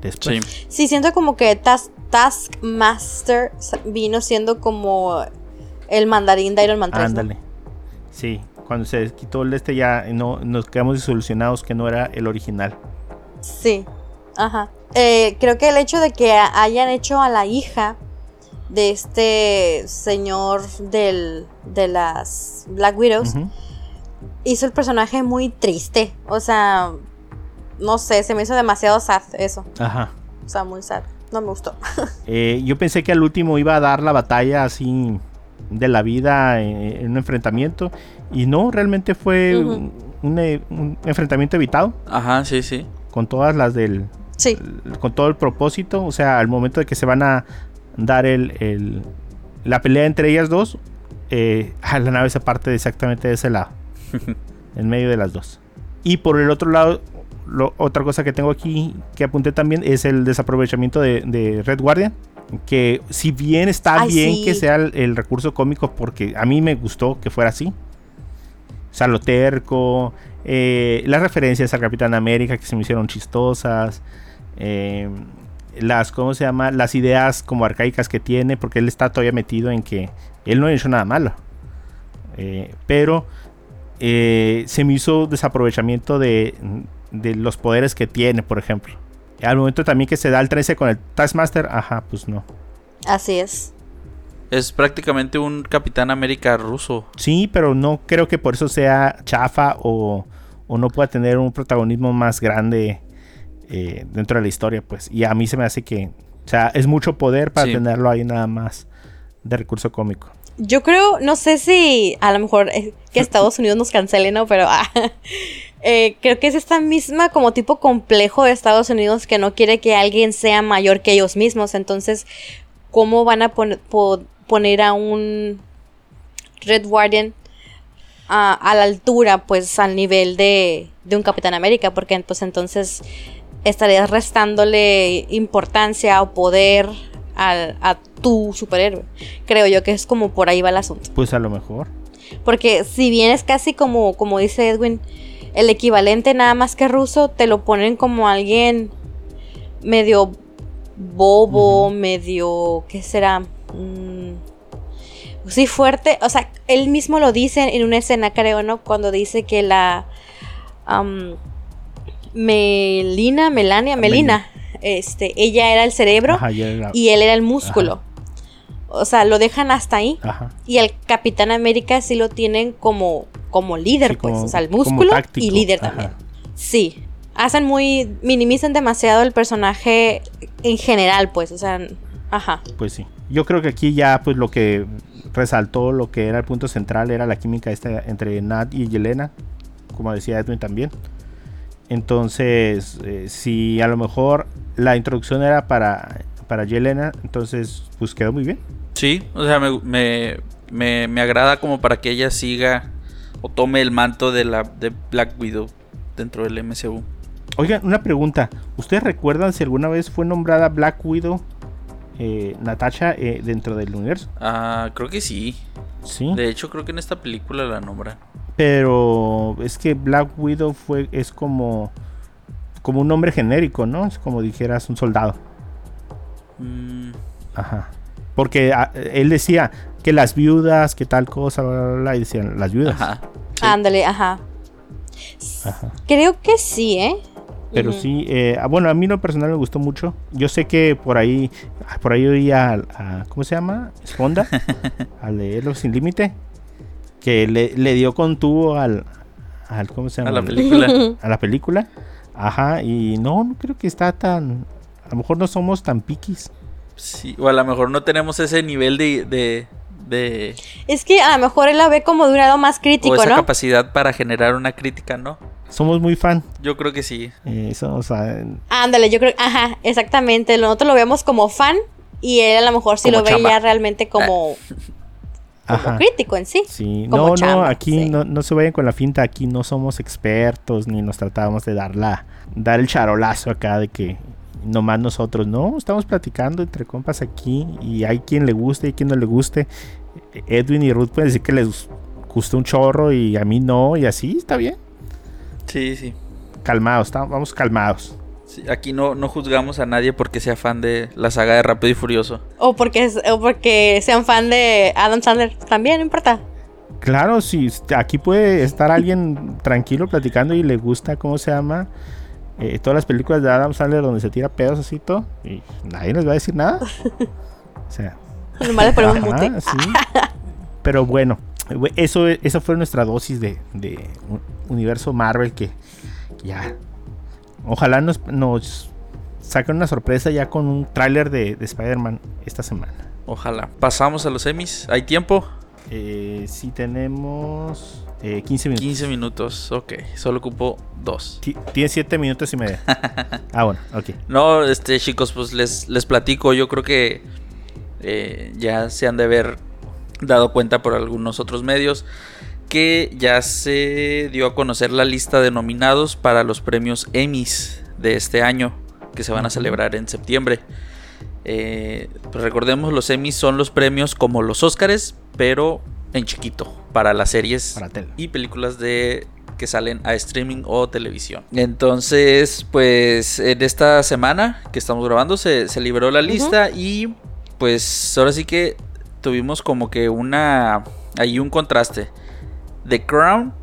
Después. Sí. Sí, siento como que Tas- Taskmaster vino siendo como el mandarín de Iron Man 3. ¿no? Ándale. Sí, cuando se quitó el este ya no, nos quedamos disolucionados que no era el original. Sí, ajá. Eh, creo que el hecho de que hayan hecho a la hija de este señor del, de las Black Widows hizo el personaje muy triste. O sea, no sé, se me hizo demasiado sad eso. Ajá. O sea, muy sad. No me gustó. Eh, yo pensé que al último iba a dar la batalla así de la vida eh, en un enfrentamiento. Y no, realmente fue Ujú. un, un, eh, un enfrentamiento evitado. Ajá, sí, sí. Con todas las del. Sí, Con todo el propósito. O sea, al momento de que se van a dar el, el- la pelea entre ellas dos. eh, la nave se parte exactamente de ese lado. en medio de las dos. Y por el otro lado, lo- otra cosa que tengo aquí que apunté también es el desaprovechamiento de, de Red Guardian. Que si bien está Ay, bien sí. que sea el, el recurso cómico, porque a mí me gustó que fuera así. O sea, lo terco, eh, las referencias al Capitán América que se me hicieron chistosas. eh, las, ¿cómo se llama? Las ideas como arcaicas que tiene, porque él está todavía metido en que él no ha hecho nada malo. Eh, pero eh, se me hizo desaprovechamiento de, de los poderes que tiene, por ejemplo. Al momento también que se da el 13 con el Taskmaster, ajá, pues no. así es. Es prácticamente un Capitán América ruso. Sí, pero no creo que por eso sea chafa o, o no pueda tener un protagonismo más grande eh, dentro de la historia, pues. Y a mí se me hace que O sea, es mucho poder para Sí. tenerlo ahí nada más de recurso cómico. Yo creo, no sé si a lo mejor eh, que Estados Unidos nos cancele, ¿no? Pero ah, eh, creo que es esta misma como tipo complejo de Estados Unidos que no quiere que alguien sea mayor que ellos mismos. Entonces, ¿cómo van a pon- po- poner a un Red Guardian a, a la altura, pues al nivel de, de un Capitán América? Porque pues entonces estarías restándole importancia o poder al- a tu superhéroe. Creo yo que es como por ahí va el asunto. Pues a lo mejor. Porque si bien es casi como, como dice Edwin, el equivalente nada más que ruso, te lo ponen como alguien medio bobo, medio, ¿qué será? Mm, sí, fuerte. O sea, él mismo lo dice en una escena, creo, ¿no? Cuando dice que la... Melina, Melania, Melina, este, ella era el cerebro Ajá, ya era- y él era el músculo. O sea, lo dejan hasta ahí. Ajá. Y al Capitán América sí lo tienen como, como líder, Sí, pues. como- o sea, el músculo y líder ajá. también. Sí. Hacen muy. minimizan demasiado el personaje en general, pues. O sea, ajá. Pues sí. Yo creo que aquí ya pues lo que resaltó lo que era el punto central era la química esta entre Nat y Yelena, como decía Edwin también. Entonces, eh, si a lo mejor la introducción era para, para Yelena, entonces pues quedó muy bien. Sí, o sea, me, me, me, me agrada como para que ella siga o tome el manto de la de Black Widow dentro del MCU. Oigan, una pregunta. ¿Ustedes recuerdan si alguna vez fue nombrada Black Widow eh, Natasha eh, dentro del universo? Ah, creo que sí. Sí. De hecho, creo que en esta película la nombra. Pero es que Black Widow fue es como como un nombre genérico, ¿no? Es como dijeras un soldado. Mm, Ajá. Porque ah, él decía que las viudas, que tal cosa, bla, bla, bla, y decían las viudas. ajá. sí. Ándale, ajá. Ajá. Creo que sí, ¿eh? Pero sí, eh, ah, bueno, a mí lo personal me gustó mucho. Yo sé que por ahí, ah, por ahí oía al- a, ¿cómo se llama? Sponda, al Héroes sin límite, que le, le dio con tubo al, al, ¿cómo se llama? A la película. a la película. Ajá, y no, no creo que está tan, a lo mejor no somos tan piquis. Sí, o a lo mejor no tenemos ese nivel de, de, de Es que a lo mejor él la ve como de un lado más o crítico, esa ¿no? capacidad para generar una crítica, ¿no? Somos muy fan. Yo creo que sí. eh, eso, o sea, Ándale, yo creo, ajá, exactamente. Nosotros lo vemos como fan y él a lo mejor sí Como lo ve chamba. ya realmente como, como ajá. crítico en sí. Sí, como no, chamba, no, aquí sí. no, no se vayan con la finta, aquí no somos expertos ni nos tratamos de dar la, dar el charolazo acá de que nomás nosotros, no, estamos platicando entre compas aquí y hay quien le guste y quien no le guste. Edwin y Ruth pueden decir que les gustó un chorro y a mí no y así, está bien. Sí, sí. Calmados, estamos, vamos calmados. Sí, Aquí no, no juzgamos a nadie porque sea fan de la saga de Rápido y Furioso. O porque, es- o porque sean fan de Adam Sandler. También, no importa. Claro, si aquí puede estar alguien tranquilo platicando y le gusta, ¿cómo se llama? Eh, todas las películas de Adam Sandler donde se tira pedos así y todo. Y nadie les va a decir nada. O sea, Nomás le ponemos ajá, mute. sí. Pero bueno, eso, esa fue nuestra dosis de, de un- universo Marvel que ya. Ojalá nos, nos saquen una sorpresa ya con un tráiler de, de Spider-Man esta semana. Ojalá. Pasamos a los semis. ¿Hay tiempo? Eh, sí tenemos eh, 15 minutos. 15 minutos. Ok. Solo ocupo dos. Ti- Tiene 7 minutos y medio. ah, bueno, ok. No, este, chicos, pues les, les platico. Yo creo que eh, ya se han de haber dado cuenta por algunos otros medios que ya se dio a conocer la lista de nominados para los premios Emmys de este año que se van a celebrar en septiembre. Eh, pues recordemos, los Emmys son los premios como los Óscares, pero en chiquito para las series Para y películas de que salen a streaming o televisión. Entonces, pues en esta semana que estamos grabando se, se liberó la lista y pues ahora sí que tuvimos como que una ahí un contraste. The Crown,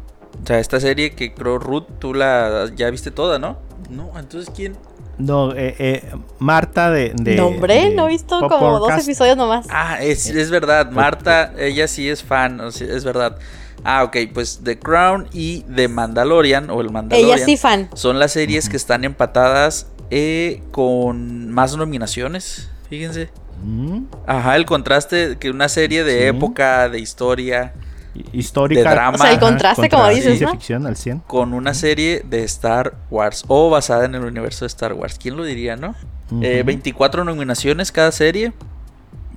o sea, esta serie que creo Ruth tú la ya viste toda, ¿no? No, entonces quién? No, eh, eh, Marta de. de no, hombre, de no he visto como dos episodios nomás. Ah, es, es verdad, Marta, ella sí es fan, es verdad. Ah, ok, pues The Crown y The Mandalorian o el Mandalorian. Ella sí fan. Son las series que están empatadas eh, con más nominaciones, fíjense. Mm, Ajá, el contraste que una serie de Sí. época, de historia, Histórica. De drama. O sea, el contraste, contra como dices, ¿no? ficción al 100. con una serie de Star Wars o basada en el universo de Star Wars. ¿Quién lo diría, no? Eh, Ujú. 24 nominaciones cada serie.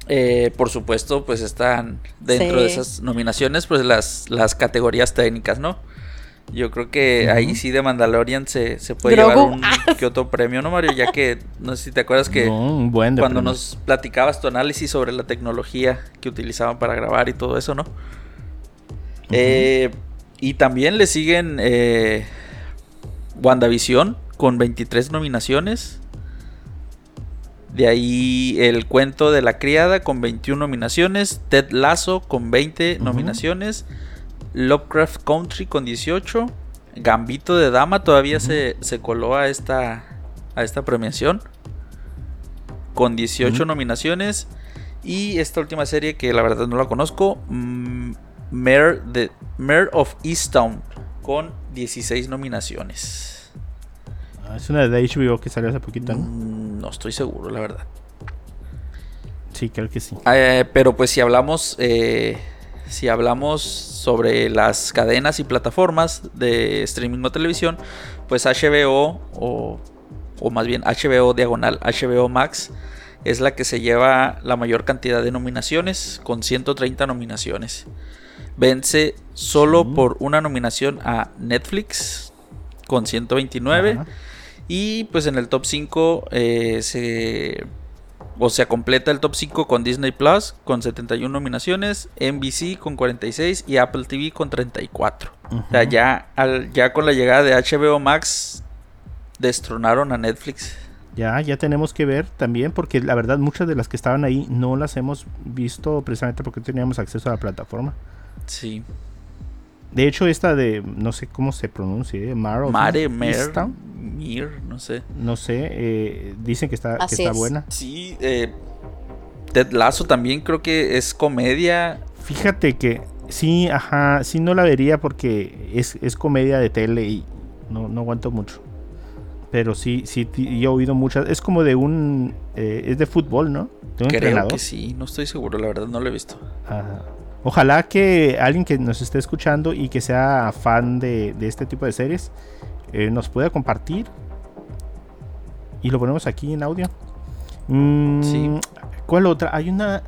Eh, por supuesto, pues están dentro Sí. de esas nominaciones, pues las, las categorías técnicas, ¿no? Yo creo que ahí sí de Mandalorian se, se puede Grogu. llevar un que otro premio, ¿no, Mario? Ya que no sé si te acuerdas que No, cuando premios. nos platicabas tu análisis sobre la tecnología que utilizaban para grabar y todo eso, ¿no? Eh, y también le siguen eh, WandaVision con 23 nominaciones. De ahí el cuento de la criada con 21 nominaciones. Ted Lasso con 20 Ujú. nominaciones. Lovecraft Country con 18. Gambito de Dama todavía se, se coló a esta, a esta premiación. Con 18 Ujú. nominaciones. Y esta última serie que la verdad no la conozco. mm, Mare, de, Mare of Easttown. Con 16 nominaciones. Ah, Es una de HBO que salió hace poquito, ¿no? Mm, no estoy seguro, la verdad. Sí, creo que sí. Eh, pero pues si hablamos, eh, si hablamos sobre las cadenas y plataformas de streaming o televisión, pues HBO o, o más bien HBO diagonal, HBO Max es la que se lleva la mayor cantidad de nominaciones con 130 nominaciones. Vence solo Sí. por una nominación a Netflix con 129. Ajá. Y pues en el top 5 eh, se. O sea, completa el top 5 con Disney Plus con 71 nominaciones, NBC con 46 y Apple TV con 34. O sea, ya, al- ya con la llegada de HBO Max destronaron a Netflix. Ya, ya tenemos que ver también, porque la verdad muchas de las que estaban ahí no las hemos visto precisamente porque teníamos acceso a la plataforma. Sí. De hecho, esta de, no sé cómo se pronuncia, ¿eh? Mar of Mare, Mer, Easttown, Mir, no sé. no sé, eh, dicen que está, que está es. buena. Sí, eh, Ted Lasso también creo que es comedia. Fíjate que sí, ajá, sí no la vería porque es, es comedia de tele y no, no aguanto mucho. Pero sí, sí, yo he oído muchas. Es como de un. eh, es de fútbol, ¿no? De un Creo entrenador. que sí, no estoy seguro, la verdad no lo he visto. Ajá. Ojalá que alguien que nos esté escuchando y que sea fan de, de este tipo de series eh, nos pueda compartir. Y lo ponemos aquí en audio. Mm, Sí. ¿Cuál otra? Hay una.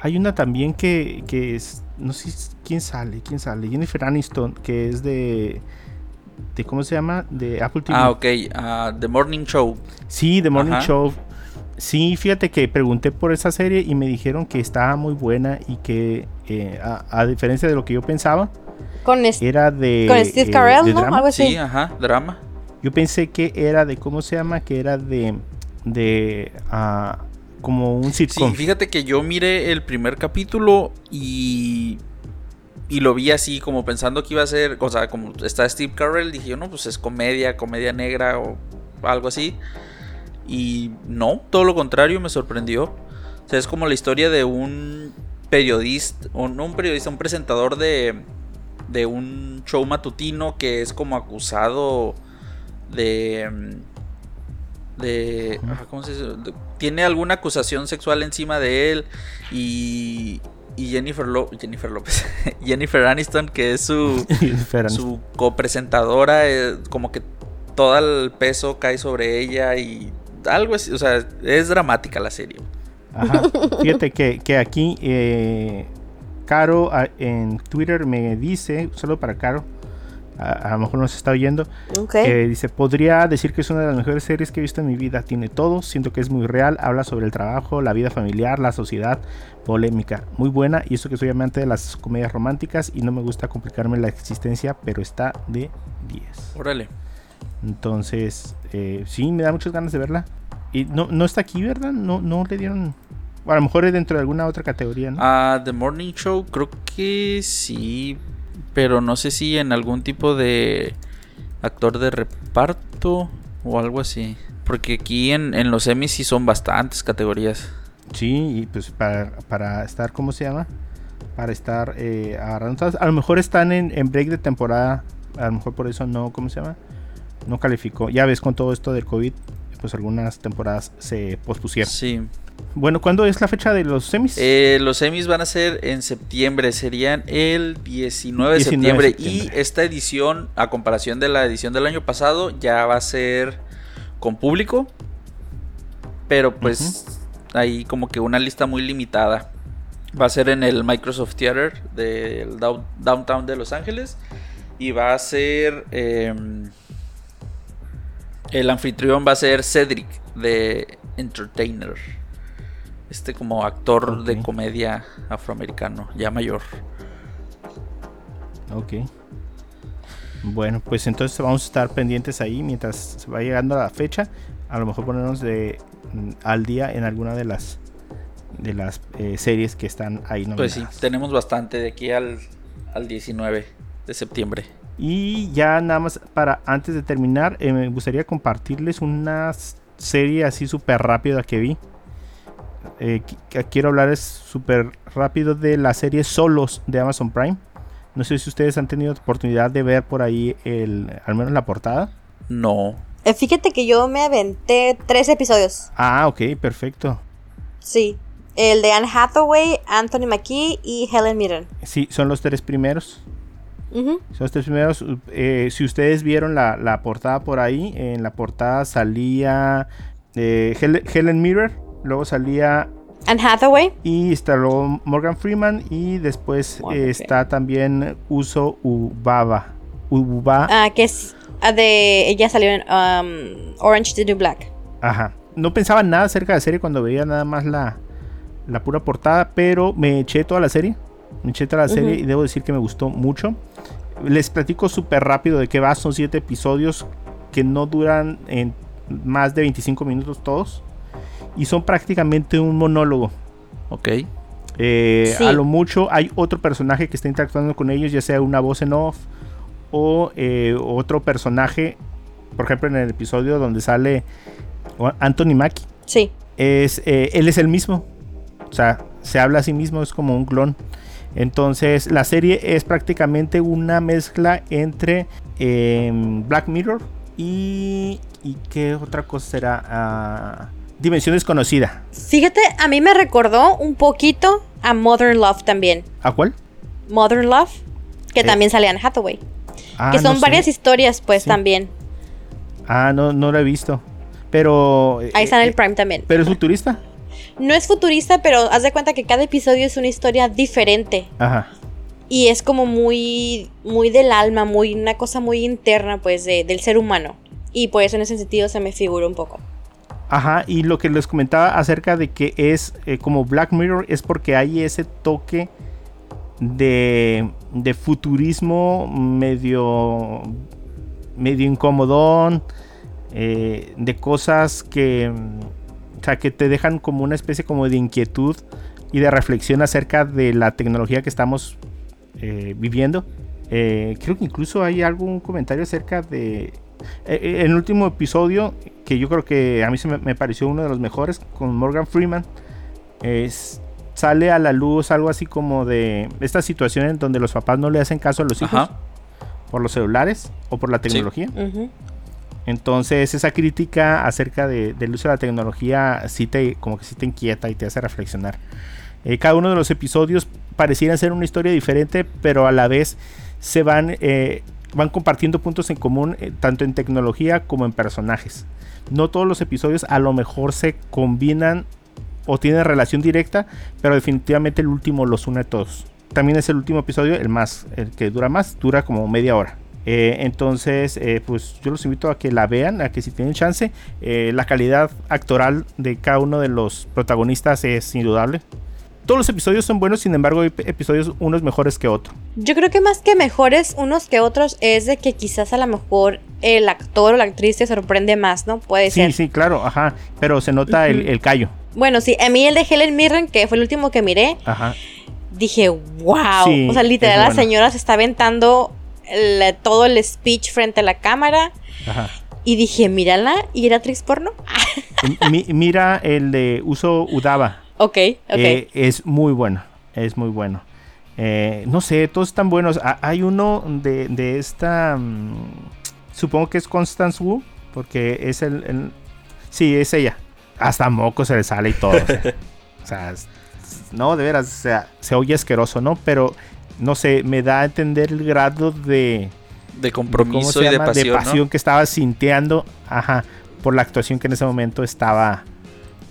Hay una también que, que es. No sé quién sale. ¿Quién sale? Jennifer Aniston, que es de. de ¿Cómo se llama? De Apple TV. Ah, ok. ah, The Morning Show. Sí, The Morning Ajá. Show. Sí, fíjate que pregunté por esa serie y me dijeron que estaba muy buena y que, eh, a, a diferencia de lo que yo pensaba, Con, era de. con Steve eh, Carell, de ¿no? drama. Algo así. Sí, ajá, drama. Yo pensé que era de. ¿Cómo se llama? Que era de. de. ah, como un Sí, sitcom. fíjate que yo miré el primer capítulo y. Y lo vi así, como pensando que iba a ser. O sea, como está Steve Carell, dije yo, no, pues es comedia, comedia negra o algo así. Y no, todo lo contrario, me sorprendió. O sea, es como la historia de un periodista, o no un periodista, un presentador de, de un show matutino que es como acusado de. de. ¿Cómo se dice? De- tiene alguna acusación sexual encima de él y. Y Jennifer, Lo- Jennifer López. Jennifer Aniston, que es su, su copresentadora, eh, como que todo el peso cae sobre ella y algo así. O sea, es dramática la serie. Ajá. Fíjate que, que aquí eh, Caro a- en Twitter me dice, solo para Caro, a, a lo mejor nos está oyendo, Ok. Eh, dice, podría decir que es una de las mejores series que he visto en mi vida. Tiene todo, siento que es muy real, habla sobre el trabajo, la vida familiar, la sociedad, polémica. Muy buena y eso que soy amante de las comedias románticas y no me gusta complicarme la existencia, pero está de 10. Órale. Entonces, eh, sí, me da muchas ganas de verla. Y no, no está aquí, ¿verdad? No, no le dieron... A lo mejor es dentro de alguna otra categoría, ¿no? Ah, The Morning Show, creo que sí. Pero no sé si en algún tipo de actor de reparto o algo así. Porque aquí en, en los Emmys sí son bastantes categorías. Sí, y pues para, para estar, ¿cómo se llama? Para estar eh, agarrando. A lo mejor están en, en break de temporada. A lo mejor por eso no, ¿cómo se llama? No calificó. Ya ves con todo esto del COVID, pues algunas temporadas se pospusieron. Sí. Bueno, ¿cuándo es la fecha de los semis? Eh, los semis van a ser en septiembre, serían el 19 de 19 de septiembre. septiembre. Y esta edición, a comparación de la edición del año pasado, ya va a ser con público. Pero pues ahí como que una lista muy limitada. Va a ser en el Microsoft Theater del down- downtown de Los Ángeles. Y va a ser... em, el anfitrión va a ser Cedric de Entertainer. Este como actor de comedia afroamericano, ya mayor. Ok. Bueno, pues entonces vamos a estar pendientes ahí mientras se va llegando la fecha. A lo mejor ponernos de mm, al día en alguna de las de las eh, series que están ahí Pues sí, nominadas. tenemos bastante de aquí al, al 19 de septiembre. Y ya nada más para antes de terminar, eh, me gustaría compartirles una serie así súper rápida que vi. Eh, que quiero hablar es súper rápido de la serie Solos de Amazon Prime. No sé si ustedes han tenido oportunidad de ver por ahí el, al menos la portada. No. Eh, Fíjate que yo me aventé tres episodios. Ah, ok, perfecto. Sí. El de Anne Hathaway, Anthony McKee y Helen Mirren. Sí, son los tres primeros. Son los tres primeros. Eh, si ustedes vieron la, la portada por ahí, en la portada salía eh, Hel- Helen Mirren, luego salía Anne Hathaway. y está luego Morgan Freeman y después eh, está también Uso Ubaba. Uba, ah, que es ah, de. Ella salió en um, Orange the New Black. Ajá. No pensaba nada acerca de la serie cuando veía nada más la, la pura portada, pero me eché toda la serie. Me eché toda la serie y debo decir que me gustó mucho. Les platico súper rápido de qué va. Son siete episodios que no duran en más de 25 minutos todos. Y son prácticamente un monólogo. Ok. Eh, Sí. A lo mucho hay otro personaje que está interactuando con ellos, ya sea una voz en off o eh, otro personaje. Por ejemplo, en el episodio donde sale Anthony Mackie, Sí. es, eh, él es el mismo. O sea, se habla a sí mismo, es como un clon. Entonces, la serie es prácticamente una mezcla entre em, Black Mirror y. ¿Y qué otra cosa será? Ah, Dimensión desconocida. Fíjate, a mí me recordó un poquito a Modern Love también. ¿A cuál? Modern Love. Que Eh, también sale Anne Hathaway. Ah, que no son sé. varias historias, pues Sí. también. Ah, no, no lo he visto. Pero. Ahí está en eh, el Prime también. Pero es futurista. No es futurista, pero haz de cuenta que cada episodio es una historia diferente. Ajá. Y es como muy, muy del alma, muy, una cosa muy interna, pues, de- del ser humano. Y pues en ese sentido se me figura un poco. Ajá, y lo que les comentaba acerca de que es eh, como Black Mirror es porque hay ese toque de, de futurismo medio, medio incomodón, eh, de cosas que, o sea, que te dejan como una especie como de inquietud y de reflexión acerca de la tecnología que estamos eh, viviendo. Eh, creo que incluso hay algún comentario acerca de... eh, eh, el último episodio, que yo creo que a mí se me, me pareció uno de los mejores, con Morgan Freeman, es- sale a la luz algo así como de esta situación en donde los papás no le hacen caso a los hijos Ajá. por los celulares o por la tecnología. Ujú. Entonces esa crítica acerca de- del uso de la tecnología sí te, como que sí te inquieta y te hace reflexionar. Eh, cada uno de los episodios pareciera ser una historia diferente, pero a la vez se van, eh, van compartiendo puntos en común eh, tanto en tecnología como en personajes. No todos los episodios a lo mejor se combinan o tienen relación directa, pero definitivamente el último los une a todos. También es el último episodio, el más, el que dura más, dura como media hora. Eh, entonces, eh, pues yo los invito a que la vean, a que si tienen chance, eh, la calidad actoral de cada uno de los protagonistas es indudable. Todos los episodios son buenos, sin embargo, hay episodios unos mejores que otros. Yo creo que más que mejores unos que otros es de que quizás a lo mejor el actor o la actriz te sorprende más, ¿no? Puede Sí, ser. sí, claro, ajá, pero se nota el, Ujú. el callo. Bueno, sí, a mí el de Helen Mirren, que fue el último que miré, Ajá. dije, wow. Sí, o sea, literal, la bueno. señora se está aventando el- todo el speech frente a la cámara. Ajá. Y dije, mírala, y era actriz porno. Mi- mira el de Uso Udava. ok, ok. Eh, es muy bueno. Es muy bueno. Eh, no sé, todos están buenos. Hay uno de, de esta. mm, supongo que es Constance Wu. Porque es el, el- Sí, es ella. Hasta moco se le sale y todo. o sea, o sea, es- no, de veras, o sea, se oye asqueroso, ¿no? Pero, no sé, me da a entender el grado de... De ¿cómo compromiso se y de pasión, de ¿no? pasión que estaba sintiendo, ajá, por la actuación que en ese momento estaba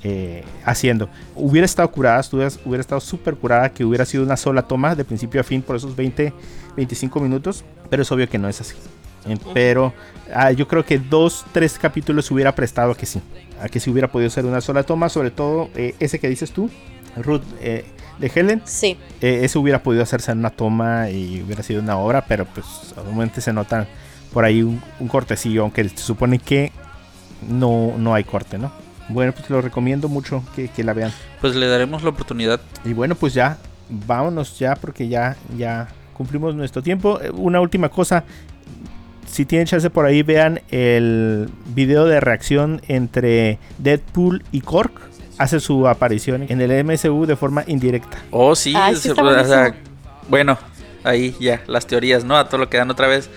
eh, haciendo. Hubiera estado curada, hubiera estado súper curada, que hubiera sido una sola toma de principio a fin por esos 20, 25 minutos, pero es obvio que no es así. Pero ah, yo creo que dos, tres capítulos se hubiera prestado a que sí, a que sí hubiera podido ser una sola toma, sobre todo eh, ese que dices tú, Ruth, eh, de Helen, Sí. eh, eso hubiera podido hacerse en una toma y hubiera sido una obra, pero pues obviamente se nota por ahí un, un cortecillo, aunque se supone que no, no hay corte, ¿no? Bueno, pues lo recomiendo mucho que, que la vean. Pues le daremos la oportunidad. Y bueno, pues ya, vámonos ya porque ya, ya cumplimos nuestro tiempo. Eh, Una última cosa, si tienen chance por ahí, vean el video de reacción entre Deadpool y Cork. Hace su aparición en el MSU de forma indirecta. Oh, sí. Sí se- está o sea, buenísimo. bueno, ahí ya, las teorías, ¿no? A todo lo que dan otra vez.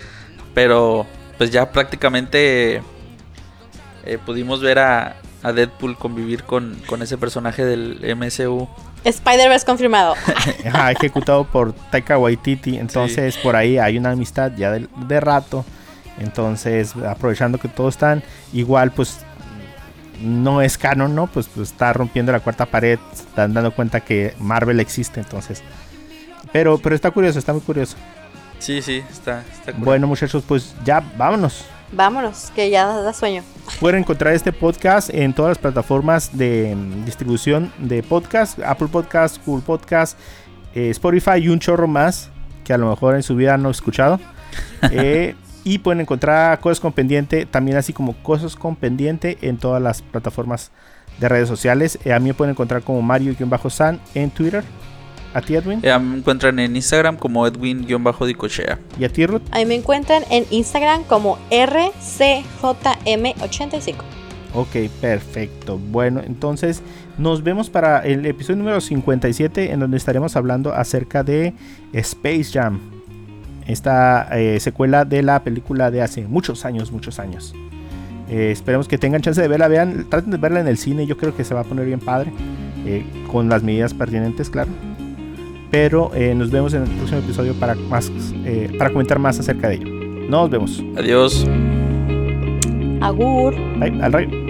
Pero, pues ya prácticamente eh, pudimos ver a, a Deadpool convivir con, con ese personaje del MSU. Spider-Verse confirmado. Ajá, ejecutado por Taika Waititi. Entonces, por ahí hay una amistad ya de, de rato. Entonces, aprovechando que todos están, igual, pues no es canon, ¿no? Pues, pues, está rompiendo la cuarta pared. Están dando cuenta que Marvel existe. Entonces, pero, pero está curioso, está muy curioso. Sí, sí, está, está cool. Bueno, muchachos, pues ya vámonos. Vámonos, que ya da sueño. Pueden encontrar este podcast en todas las plataformas de mm, distribución de podcast, Apple Podcast, Google Podcast, eh, Spotify y un chorro más que a lo mejor en su vida no he escuchado. Eh, y pueden encontrar Cosas con Pendiente, también así como Cosas con Pendiente en todas las plataformas de redes sociales. Eh, a mí me pueden encontrar como Mario-San en Twitter. A ti, Edwin. Eh, me encuentran en Instagram como Edwin-Dicochea. Y a ti, Ruth. Ahí me encuentran en Instagram como RCJM85. Ok, perfecto. Bueno, entonces nos vemos para el episodio número 57 en donde estaremos hablando acerca de Space Jam. Esta eh, secuela de la película de hace muchos años, muchos años. Eh, esperemos que tengan chance de verla, vean, traten de verla en el cine, yo creo que se va a poner bien padre, eh, con las medidas pertinentes, claro. Pero eh, nos vemos en el próximo episodio para, más, eh, para comentar más acerca de ello. Nos vemos. Adiós. Agur. Bye, al rayo.